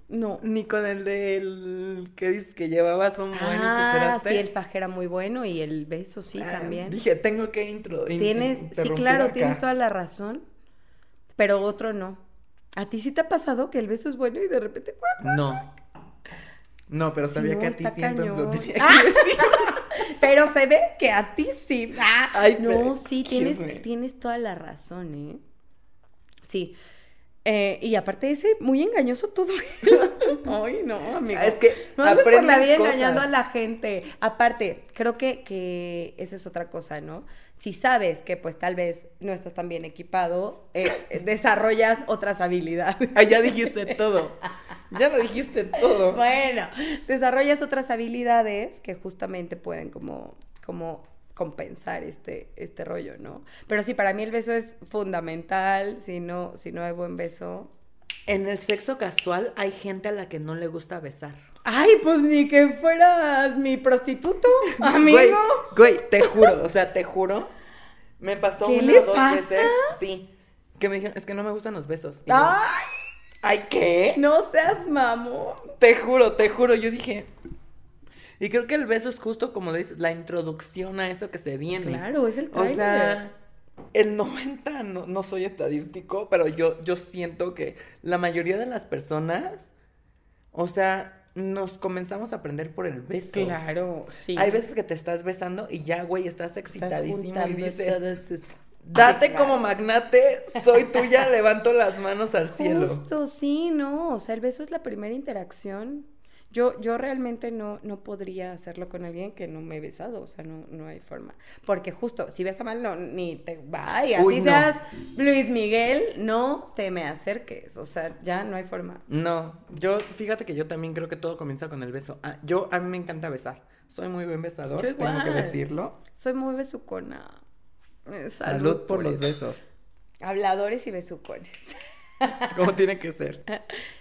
Speaker 2: No.
Speaker 1: Ni con el del que dices que llevabas un buen
Speaker 2: ah, sí, el faje era muy bueno y el beso sí ah, también.
Speaker 1: Dije, tengo que intro.
Speaker 2: Tienes, sí, claro, tienes toda la razón, pero otro no. ¿A ti sí te ha pasado que el beso es bueno y de repente
Speaker 1: No. No, pero sabía que a ti sí, entonces lo tenía que decir.
Speaker 2: pero se ve que a ti sí. Ah, Ay, no, sí, tienes, tienes toda la razón, ¿eh? Sí. Eh, y aparte ese, muy engañoso todo. Ay, no, amigo.
Speaker 1: Es que
Speaker 2: no andes por la vida engañando a la gente. Aparte, creo que, que esa es otra cosa, ¿no? Si sabes que pues tal vez no estás tan bien equipado, eh, desarrollas otras habilidades.
Speaker 1: Ah, ya dijiste todo. Ya lo dijiste todo.
Speaker 2: Bueno, desarrollas otras habilidades que justamente pueden como, como compensar este, este rollo, ¿no? Pero sí, para mí el beso es fundamental, si no, si no hay buen beso.
Speaker 1: En el sexo casual hay gente a la que no le gusta besar.
Speaker 2: Ay, pues ni que fueras mi prostituto, amigo.
Speaker 1: Güey, güey te juro, o sea, te juro. Me pasó una o dos veces, sí, que me dijeron, es que no me gustan los besos.
Speaker 2: ¡Ay!
Speaker 1: ¿Ay qué?
Speaker 2: No seas mamón.
Speaker 1: Te juro, te juro, yo dije, y creo que el beso es justo como dices, la introducción a eso que se viene.
Speaker 2: Claro, es el
Speaker 1: trailer. O sea, el 90, no, no soy estadístico, pero yo, yo siento que la mayoría de las personas, o sea, nos comenzamos a aprender por el beso.
Speaker 2: Claro, sí.
Speaker 1: Hay veces que te estás besando y ya, güey, estás excitadísimo y dices,
Speaker 2: tus-
Speaker 1: date
Speaker 2: Ay,
Speaker 1: como magnate, soy tuya, levanto las manos al cielo.
Speaker 2: Justo, sí, no. O sea, el beso es la primera interacción. Yo, yo realmente no, no podría hacerlo con alguien que no me he besado. O sea, no, no hay forma. Porque justo, si besa mal, no, ni te vayas.
Speaker 1: Uy,
Speaker 2: Así
Speaker 1: no.
Speaker 2: seas Luis Miguel, no te me acerques. O sea, ya no hay forma.
Speaker 1: No, yo, fíjate que yo también creo que todo comienza con el beso. Ah, yo, a mí me encanta besar. Soy muy buen besador,
Speaker 2: Yo
Speaker 1: tengo que decirlo.
Speaker 2: Soy muy besucona. Eh,
Speaker 1: Salud, por, los
Speaker 2: eso.
Speaker 1: besos,
Speaker 2: Habladores y besucones.
Speaker 1: como tiene que ser.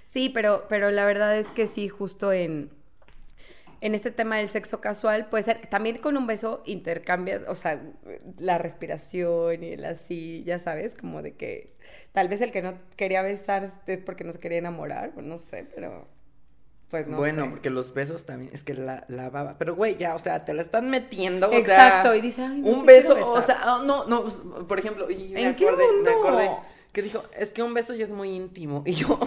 Speaker 2: Sí, pero, pero la verdad es que sí, justo en, en este tema del sexo casual, puede ser, también con un beso intercambias, o sea, la respiración y el así, ya sabes, como de que tal vez el que no quería besar es porque no se quería enamorar, o no sé, pero pues no
Speaker 1: bueno,
Speaker 2: sé.
Speaker 1: porque los besos también, es que la, la baba. Pero, güey, ya, o sea, te la están metiendo, o
Speaker 2: Exacto,
Speaker 1: sea.
Speaker 2: y dice, "Ay, no
Speaker 1: un beso, o
Speaker 2: besar".
Speaker 1: sea, ah, no, no, por ejemplo, y me
Speaker 2: ¿En qué
Speaker 1: acordé, me
Speaker 2: mundo?
Speaker 1: acordé que dijo, es que un beso ya es muy íntimo. Y yo,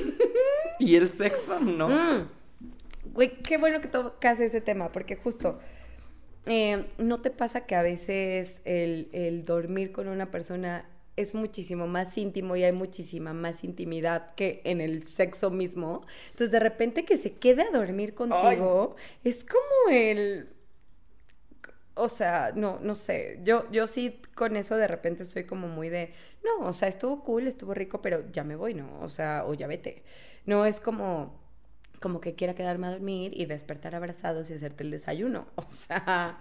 Speaker 1: y el sexo no.
Speaker 2: Mm. Güey, qué bueno que tocas ese tema, porque justo, eh, ¿no te pasa que a veces el, el dormir con una persona es muchísimo más íntimo y hay muchísima más intimidad que en el sexo mismo? Entonces, de repente que se quede a dormir contigo, es como el... O sea, no, no sé. Yo, yo sí con eso de repente soy como muy de, no, o sea, estuvo cool, estuvo rico, pero ya me voy, ¿no? O sea, o ya vete. No es como, como que quiera quedarme a dormir y despertar abrazados y hacerte el desayuno. O sea,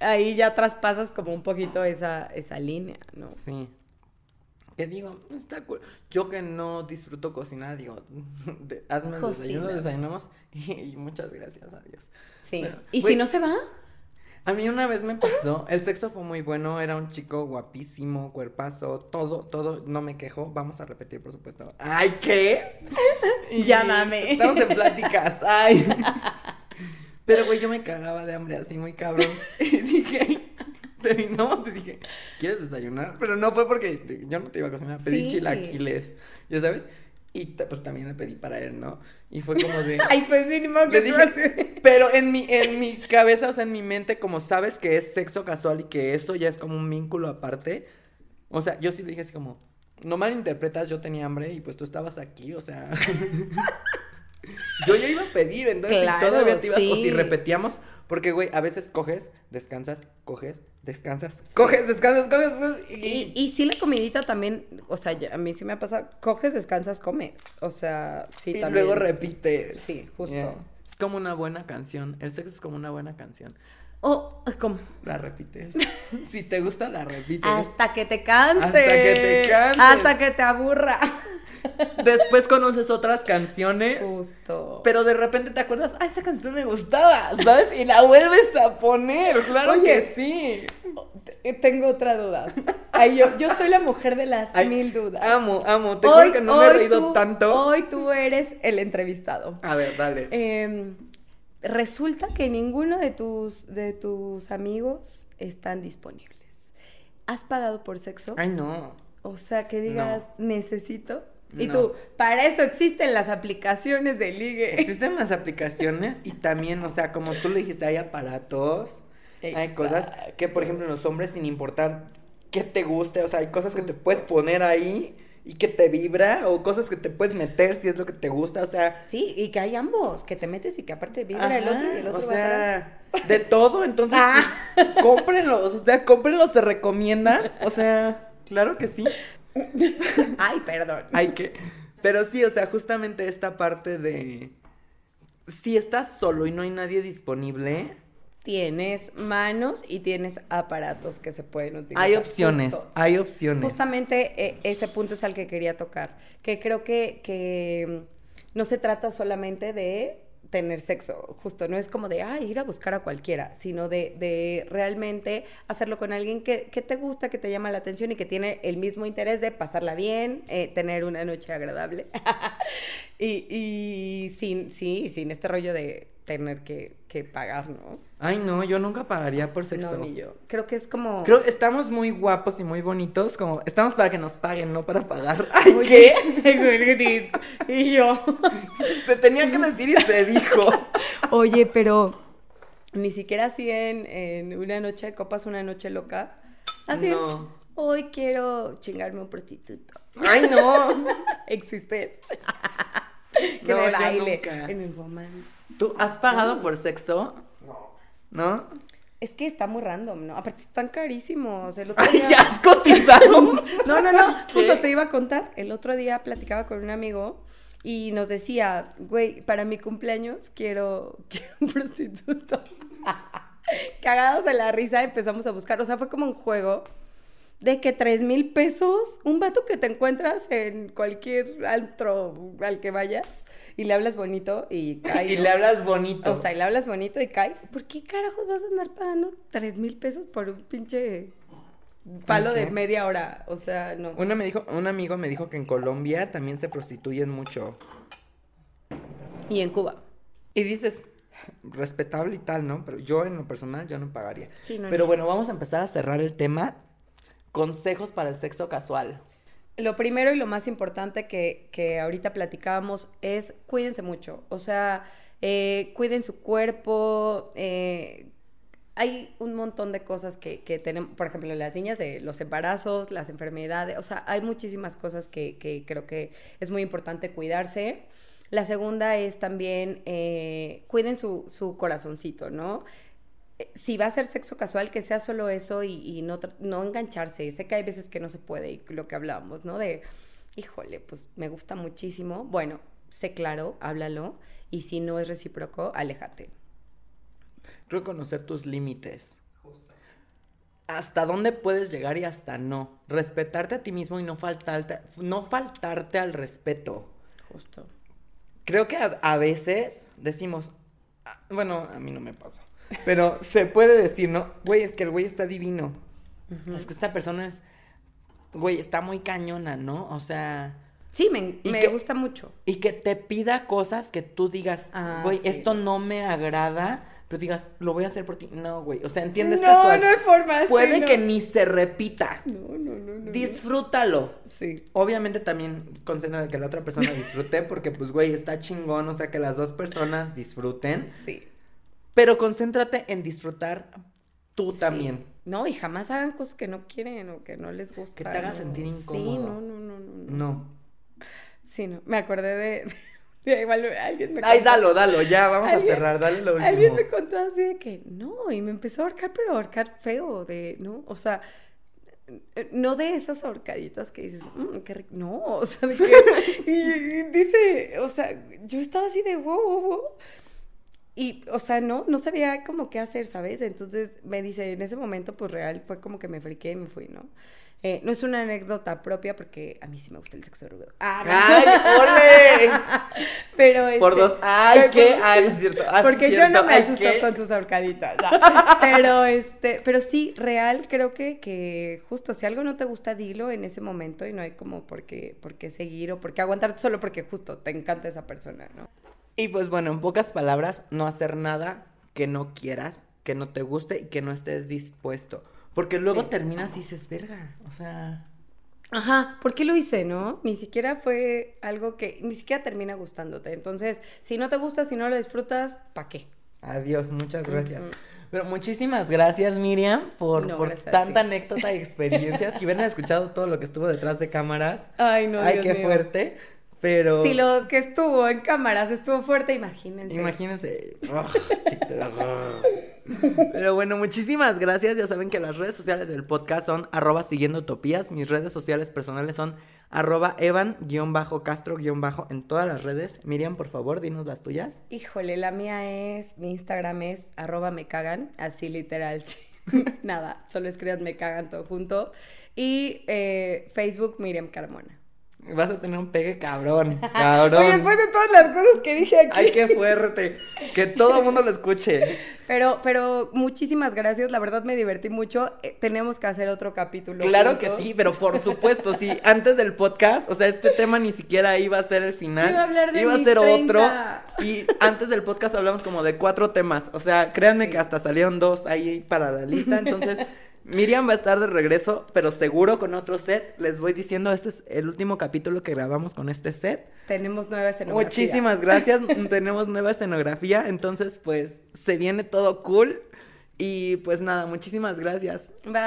Speaker 2: ahí ya traspasas como un poquito esa, esa línea, ¿no?
Speaker 1: Sí. Que digo, está cool. Yo que no disfruto cocinar, digo, de- hazme el desayuno,
Speaker 2: Cocina.
Speaker 1: desayunamos y, y muchas gracias a Dios.
Speaker 2: Sí. ¿Y si no se va?
Speaker 1: A mí una vez me pasó, el sexo fue muy bueno, era un chico guapísimo, cuerpazo, todo, todo, no me quejo, vamos a repetir por supuesto. ¡Ay, qué! Y
Speaker 2: Llámame.
Speaker 1: Estamos en pláticas, ¡ay! Pero güey, yo me cagaba de hambre así muy cabrón. Y dije, terminamos y dije, ¿quieres desayunar? Pero no fue porque yo no te iba a cocinar, pedí
Speaker 2: Sí.
Speaker 1: chilaquiles, ya sabes. Y pues también le pedí para él, ¿no? Y fue como de...
Speaker 2: Ay, pues sí, ni modo que
Speaker 1: dije, pero en mi, en mi cabeza, o sea, en mi mente, como sabes que es sexo casual y que eso ya es como un vínculo aparte, o sea, yo sí le dije así como, no malinterpretas, yo tenía hambre y pues tú estabas aquí, o sea, yo ya iba a pedir, entonces
Speaker 2: Claro,
Speaker 1: si todavía te ibas, o
Speaker 2: sí.
Speaker 1: si repetíamos, porque güey, a veces coges, descansas, coges, descansas, coges, descansas, coges, descansas, y,
Speaker 2: Y, y sí la comidita también, o sea, a mí sí me pasa, coges, descansas, comes. O sea, sí
Speaker 1: y
Speaker 2: también.
Speaker 1: luego repites.
Speaker 2: Sí, justo.
Speaker 1: Yeah. Es como una buena canción, el sexo es como una buena canción.
Speaker 2: O, ¿cómo?
Speaker 1: La repites. si te gusta, la repites.
Speaker 2: Hasta que te canse.
Speaker 1: Hasta que te canses.
Speaker 2: Hasta que te aburra.
Speaker 1: Después conoces otras canciones.
Speaker 2: Justo.
Speaker 1: Pero de repente te acuerdas, ah, esa canción me gustaba, ¿sabes? Y la vuelves a poner, claro
Speaker 2: Oye.
Speaker 1: que sí.
Speaker 2: Te- Tengo otra duda. Ay, yo, yo soy la mujer de las
Speaker 1: Ay,
Speaker 2: mil dudas.
Speaker 1: Amo, amo. Te juro que no me he reído
Speaker 2: tú-
Speaker 1: tanto.
Speaker 2: Hoy tú eres el entrevistado.
Speaker 1: A ver, dale.
Speaker 2: Em, resulta que ninguno de tus, de tus amigos están disponibles. ¿Has pagado por sexo?
Speaker 1: Ay, no.
Speaker 2: O sea, que digas, necesito. Y
Speaker 1: No.
Speaker 2: tú, para eso existen las aplicaciones de ligue.
Speaker 1: Existen las aplicaciones y también, o sea, como tú le dijiste, hay aparatos, hay cosas que, por ejemplo, en los hombres, sin importar qué te guste, o sea, hay cosas que te puedes poner ahí y que te vibra, o cosas que te puedes meter si es lo que te gusta, o sea,
Speaker 2: Sí, y que hay ambos, que te metes y que aparte vibra el otro y el otro
Speaker 1: o
Speaker 2: va atrás.
Speaker 1: sea, de todo, entonces,
Speaker 2: Ah.
Speaker 1: pues, cómprenlos, o sea, cómprenlos, se recomiendan, o sea, claro que sí,
Speaker 2: Ay, perdón.
Speaker 1: hay que, pero sí, o sea, justamente esta parte de, si estás solo y no hay nadie disponible,
Speaker 2: Tienes manos y tienes aparatos que se pueden utilizar.
Speaker 1: hay opciones,
Speaker 2: Justo.
Speaker 1: hay opciones.
Speaker 2: Justamente eh, ese punto es al que quería tocar, que creo que, que mm, no se trata solamente de tener sexo, justo, no es como de, ay, ir a buscar a cualquiera, sino de, de realmente hacerlo con alguien que, que te gusta, que te llama la atención y que tiene el mismo interés de pasarla bien, eh, tener una noche agradable. y, y sin, sí, sin este rollo de tener que, que pagar, ¿no?
Speaker 1: Ay, no, yo nunca pagaría por sexo.
Speaker 2: No, ni yo. Creo que es como...
Speaker 1: Creo que estamos muy guapos y muy bonitos, como estamos para que nos paguen, no para pagar. Ay, ¿qué?
Speaker 2: y yo.
Speaker 1: Se tenía que decir y se dijo.
Speaker 2: Oye, pero ni siquiera así en, en una noche de copas, una noche loca. Así.
Speaker 1: No.
Speaker 2: Hoy quiero chingarme un prostituto.
Speaker 1: Ay, no.
Speaker 2: Existe. que
Speaker 1: No,
Speaker 2: me baile en el romance.
Speaker 1: ¿Tú has pagado por sexo? No. ¿No?
Speaker 2: Es que está muy random, ¿no? Aparte están carísimos. El otro
Speaker 1: Ay, ya has cotizado.
Speaker 2: No, no, no.
Speaker 1: ¿Qué?
Speaker 2: Justo te iba a contar. El otro día platicaba con un amigo y nos decía, güey, para mi cumpleaños quiero, quiero un prostituto. Cagados de la risa empezamos a buscar. O sea, fue como un juego de que tres mil pesos, un vato que te encuentras en cualquier antro al que vayas y le hablas bonito y cae.
Speaker 1: y le hablas bonito.
Speaker 2: O sea, y le hablas bonito y cae. ¿Por qué carajos vas a andar pagando tres mil pesos por un pinche palo de media hora? O sea, no.
Speaker 1: Una me dijo, un amigo me dijo que en Colombia también se prostituyen mucho.
Speaker 2: Y en Cuba.
Speaker 1: Y dices, respetable y tal, ¿no? Pero yo en lo personal yo no pagaría.
Speaker 2: Sí, no,
Speaker 1: Pero
Speaker 2: no.
Speaker 1: bueno, vamos a empezar a cerrar el tema. Consejos para el sexo casual.
Speaker 2: Lo primero y lo más importante que, que ahorita platicábamos es cuídense mucho. O sea, eh, cuiden su cuerpo. eh, hay un montón de cosas que, que tenemos, por ejemplo, las niñas los embarazos, las enfermedades, o sea, hay muchísimas cosas que, que creo que es muy importante cuidarse. La segunda es también eh, cuiden su, su corazoncito, ¿no? Eh, Si va a ser sexo casual, que sea solo eso y, y no, no engancharse. Sé que hay veces que no se puede, y lo que hablábamos, ¿no? De, híjole, pues me gusta muchísimo. Bueno, sé claro, háblalo. Y si no es recíproco, aléjate.
Speaker 1: Reconocer tus límites. Hasta dónde puedes llegar y hasta no. Respetarte a ti mismo y no faltarte, no faltarte al respeto.
Speaker 2: Justo.
Speaker 1: Creo que a, a veces decimos, ah, bueno, a mí no me pasa, pero se puede decir, ¿no? Güey, es que el güey está divino. Es que esta persona es, güey, está muy cañona, ¿no? O sea,
Speaker 2: Sí, me,
Speaker 1: ¿Y
Speaker 2: me gusta mucho.
Speaker 1: y que te pida cosas que tú digas,
Speaker 2: Ah,
Speaker 1: güey,
Speaker 2: sí.
Speaker 1: esto no me agrada, pero digas, lo voy a hacer por ti. No, güey, o sea, ¿entiendes?
Speaker 2: no,
Speaker 1: casual?
Speaker 2: no hay forma. sí,
Speaker 1: Puede
Speaker 2: no.
Speaker 1: que ni se repita.
Speaker 2: No, no, no, no.
Speaker 1: Disfrútalo.
Speaker 2: Sí.
Speaker 1: Obviamente también concentra de que la otra persona disfrute, porque pues, güey, está chingón, o sea, que las dos personas disfruten,
Speaker 2: Sí.
Speaker 1: Pero concéntrate en disfrutar tú
Speaker 2: Sí.
Speaker 1: también.
Speaker 2: No, y jamás hagan cosas que no quieren o que no les gusta.
Speaker 1: Que te haga
Speaker 2: ¿no?
Speaker 1: sentir
Speaker 2: Sí,
Speaker 1: incómodo.
Speaker 2: no, no, no, no. no.
Speaker 1: No.
Speaker 2: Sí, no. Me acordé de. de igual alguien me
Speaker 1: Ay, dalo, dalo, ya, vamos a cerrar, dale lo último.
Speaker 2: Alguien me contó así de que no, y me empezó a ahorcar, pero a ahorcar feo, de, ¿no? O sea, no de esas ahorcaditas que dices, "Mm, qué rico. No, o sea, de que. y, y dice, o sea, yo estaba así de wow, wow, wow. Y, o sea, no, no sabía como qué hacer, ¿sabes? Entonces me dice, en ese momento, pues real, fue como que me friqué y me fui, ¿no? Eh, no es una anécdota propia porque a mí sí me gusta el sexo rudo. Ah, no.
Speaker 1: ¡Ay, ole!
Speaker 2: Pero
Speaker 1: Por
Speaker 2: este,
Speaker 1: dos. ¡Ay, qué! ¡Ay, no es cierto! Ah,
Speaker 2: Porque yo no me asusto
Speaker 1: ¿qué?
Speaker 2: con sus ahorcaditas. ¿no? Pero este, pero sí, real, creo que, que justo si algo no te gusta, dilo en ese momento y no hay como por qué, por qué seguir o por qué aguantarte solo porque justo te encanta esa persona, ¿no?
Speaker 1: Y pues bueno, en pocas palabras, no hacer nada que no quieras, que no te guste y que no estés dispuesto. Porque luego
Speaker 2: Sí.
Speaker 1: terminas y dices, verga, o sea...
Speaker 2: Ajá, ¿por qué lo hice, no? Ni siquiera fue algo que, ni siquiera termina gustándote. Entonces, si no te gusta, si no lo disfrutas, ¿para qué?
Speaker 1: Adiós, muchas gracias. Pero muchísimas gracias, Miriam, por,
Speaker 2: No,
Speaker 1: por
Speaker 2: gracias
Speaker 1: tanta anécdota y experiencia. si hubieran escuchado todo lo que estuvo detrás de cámaras,
Speaker 2: Ay, no,
Speaker 1: ay,
Speaker 2: Dios
Speaker 1: qué
Speaker 2: mío.
Speaker 1: fuerte. Pero
Speaker 2: Si lo que estuvo en cámaras estuvo fuerte, imagínense.
Speaker 1: imagínense. oh, oh. Pero bueno, muchísimas gracias. Ya saben que las redes sociales del podcast son arroba siguiendo utopías. Mis redes sociales personales son arroba evan-castro- en todas las redes. Miriam, por favor, dinos las tuyas.
Speaker 2: Híjole, la mía es, mi Instagram es arroba me cagan, así literal. Nada, solo escriban me cagan todo junto. Y eh, Facebook Miriam Carmona.
Speaker 1: Vas a tener un pegue cabrón, cabrón.
Speaker 2: Oye, después de todas las cosas que dije aquí.
Speaker 1: Ay, qué fuerte. Que todo el mundo lo escuche.
Speaker 2: Pero, pero muchísimas gracias. La verdad me divertí mucho. Eh, tenemos que hacer otro capítulo.
Speaker 1: Claro que sí, pero por supuesto, sí. Antes del podcast, o sea, este tema ni siquiera iba a ser el final.
Speaker 2: Iba a hablar de
Speaker 1: Iba a ser
Speaker 2: 30.
Speaker 1: otro. Y antes del podcast hablamos como de cuatro temas. O sea, créanme
Speaker 2: Sí.
Speaker 1: que hasta salieron dos ahí para la lista. Entonces, Miriam va a estar de regreso, pero seguro con otro set. Les voy diciendo, este es el último capítulo que grabamos con este set.
Speaker 2: Tenemos nueva escenografía.
Speaker 1: Muchísimas gracias. Tenemos nueva escenografía. Entonces, pues, se viene todo cool. Y pues nada, muchísimas gracias.
Speaker 2: Bye.